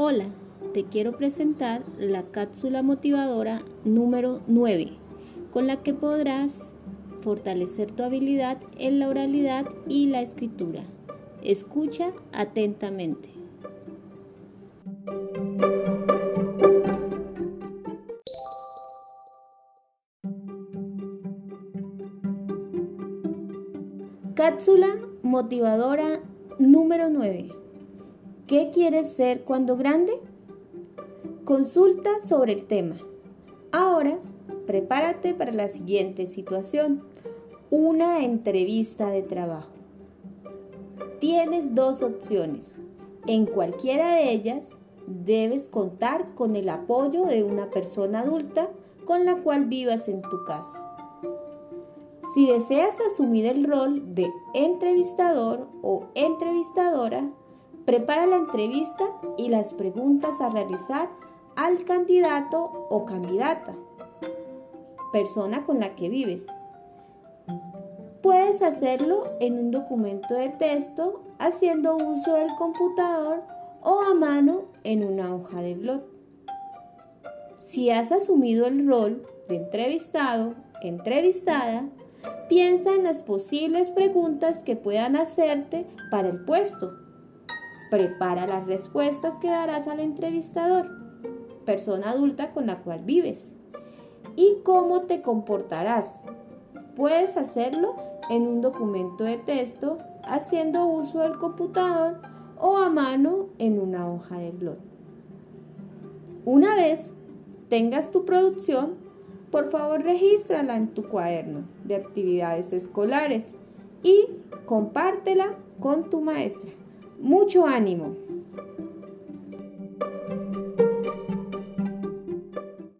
Hola, te quiero presentar la cápsula motivadora número 9, con la que podrás fortalecer tu habilidad en la oralidad y la escritura. Escucha atentamente. Cápsula motivadora número 9. ¿Qué quieres ser cuando grande? Consulta sobre el tema. Ahora, prepárate para la siguiente situación. Una entrevista de trabajo. Tienes dos opciones. En cualquiera de ellas, debes contar con el apoyo de una persona adulta con la cual vivas en tu casa. Si deseas asumir el rol de entrevistador o entrevistadora, prepara la entrevista y las preguntas a realizar al candidato o candidata, persona con la que vives. Puedes hacerlo en un documento de texto haciendo uso del computador o a mano en una hoja de blog. Si has asumido el rol de entrevistado, entrevistada, piensa en las posibles preguntas que puedan hacerte para el puesto. Prepara las respuestas que darás al entrevistador, persona adulta con la cual vives. ¿Y cómo te comportarás? Puedes hacerlo en un documento de texto haciendo uso del computador o a mano en una hoja de blog. Una vez tengas tu producción, por favor regístrala en tu cuaderno de actividades escolares y compártela con tu maestra. Mucho ánimo.